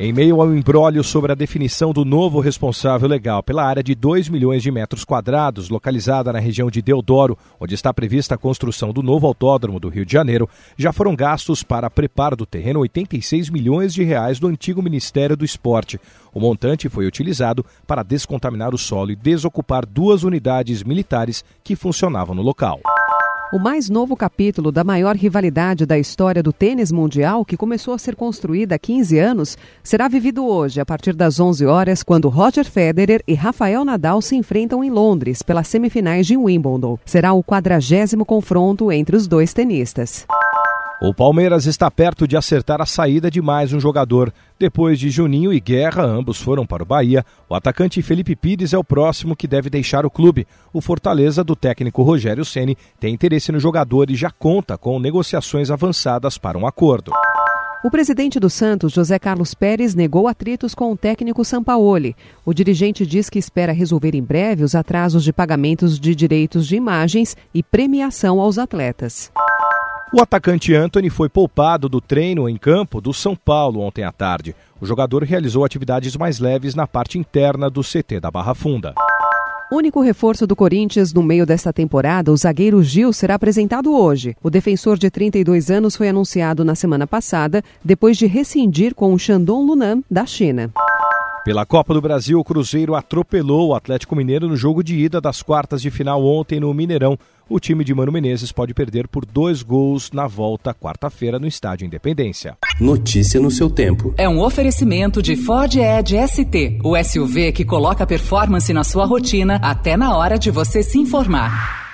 Em meio ao embrólio sobre a definição do novo responsável legal pela área de 2 milhões de metros quadrados, localizada na região de Deodoro, onde está prevista a construção do novo autódromo do Rio de Janeiro, já foram gastos para preparo do terreno 86 milhões de reais do antigo Ministério do Esporte. O montante foi utilizado para descontaminar o solo e desocupar duas unidades militares que funcionavam no local. O mais novo capítulo da maior rivalidade da história do tênis mundial, que começou a ser construída há 15 anos, será vivido hoje, a partir das 11 horas, quando Roger Federer e Rafael Nadal se enfrentam em Londres pelas semifinais de Wimbledon. Será o quadragésimo confronto entre os dois tenistas. O Palmeiras está perto de acertar a saída de mais um jogador. Depois de Juninho e Guerra, ambos foram para o Bahia. O atacante Felipe Pires é o próximo que deve deixar o clube. O Fortaleza, do técnico Rogério Ceni, tem interesse no jogador e já conta com negociações avançadas para um acordo. O presidente do Santos, José Carlos Pérez, negou atritos com o técnico Sampaoli. O dirigente diz que espera resolver em breve os atrasos de pagamentos de direitos de imagens e premiação aos atletas. O atacante Anthony foi poupado do treino em campo do São Paulo ontem à tarde. O jogador realizou atividades mais leves na parte interna do CT da Barra Funda. Único reforço do Corinthians no meio desta temporada, o zagueiro Gil será apresentado hoje. O defensor de 32 anos foi anunciado na semana passada, depois de rescindir com o Shandong Lunam, da China. Pela Copa do Brasil, o Cruzeiro atropelou o Atlético Mineiro no jogo de ida das quartas de final ontem no Mineirão. O time de Mano Menezes pode perder por dois gols na volta quarta-feira no Estádio Independência. Notícia no seu tempo. É um oferecimento de Ford Edge ST, o SUV que coloca performance na sua rotina até na hora de você se informar.